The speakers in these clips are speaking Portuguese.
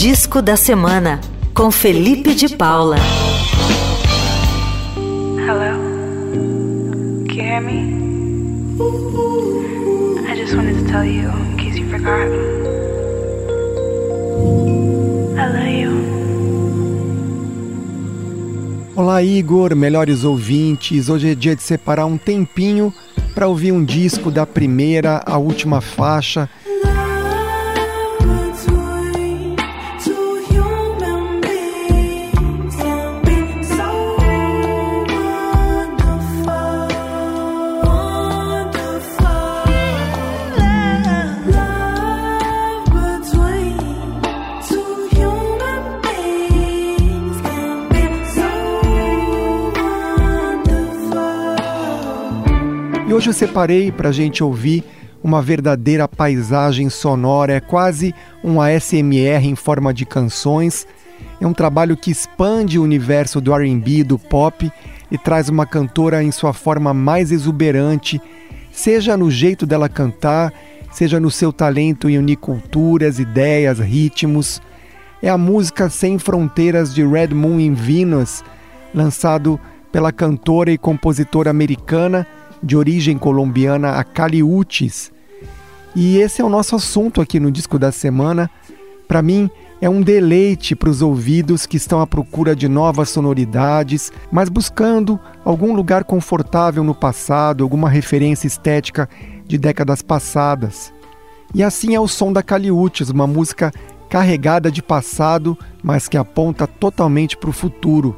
Disco da Semana, com Felipe de Paula. Hello? Can you hear me? I just wanted to tell you, in case you forgot. I love you. Olá, Igor, melhores ouvintes. Hoje é dia de separar um tempinho para ouvir um disco da primeira à última faixa E hoje eu separei para a gente ouvir uma verdadeira paisagem sonora, é quase um ASMR em forma de canções. É um trabalho que expande o universo do RB, do pop e traz uma cantora em sua forma mais exuberante, seja no jeito dela cantar, seja no seu talento em unir culturas, ideias, ritmos. É a música Sem Fronteiras de Red Moon in Venus, lançado pela cantora e compositora americana de origem colombiana, a Caliutes. E esse é o nosso assunto aqui no Disco da Semana. Para mim, é um deleite para os ouvidos que estão à procura de novas sonoridades, mas buscando algum lugar confortável no passado, alguma referência estética de décadas passadas. E assim é o som da Caliutes, uma música carregada de passado, mas que aponta totalmente para o futuro.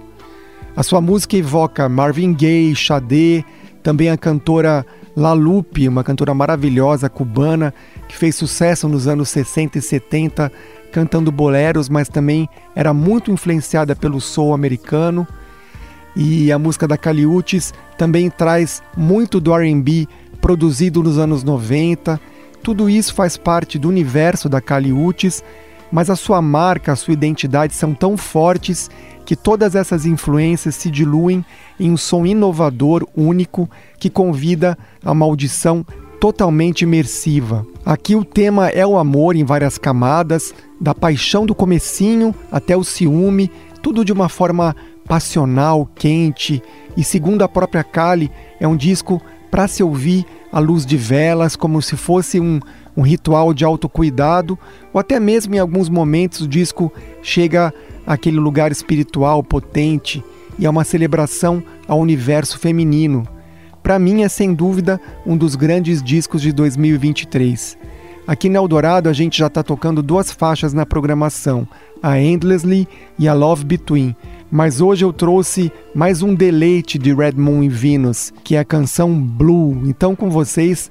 A sua música evoca Marvin Gaye, Sade, também a cantora La Lupe, uma cantora maravilhosa cubana que fez sucesso nos anos 60 e 70 cantando boleros, mas também era muito influenciada pelo soul americano. E a música da Caliutes também traz muito do R&B produzido nos anos 90. Tudo isso faz parte do universo da Caliutes, mas a sua marca, a sua identidade são tão fortes que todas essas influências se diluem em um som inovador, único, que convida a uma audição totalmente imersiva. Aqui o tema é o amor em várias camadas, da paixão do comecinho até o ciúme, tudo de uma forma passional, quente, e segundo a própria Kali, é um disco para se ouvir à luz de velas, como se fosse um, um ritual de autocuidado, ou até mesmo em alguns momentos o disco chega àquele lugar espiritual potente e é uma celebração ao universo feminino. Para mim é sem dúvida um dos grandes discos de 2023. Aqui na Eldorado a gente já está tocando duas faixas na programação, a Endlessly e a Love Between. Mas hoje eu trouxe mais um deleite de Red Moon e Venus, que é a canção Blue. Então com vocês,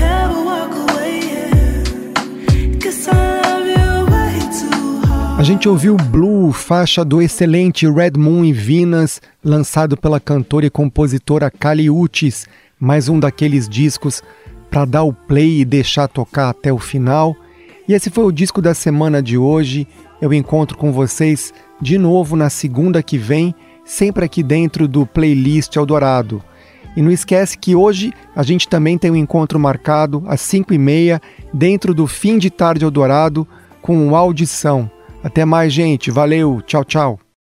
A gente ouviu Blue, faixa do excelente Red Moon em Venus, lançado pela cantora e compositora Kali Uchis, mais um daqueles discos para dar o play e deixar tocar até o final. E esse foi o disco da semana de hoje. Eu encontro com vocês de novo na segunda que vem, sempre aqui dentro do playlist Eldorado. E não esquece que hoje a gente também tem um encontro marcado às 5 e meia dentro do Fim de Tarde Eldorado com audição. Até mais, gente. Valeu. Tchau, tchau.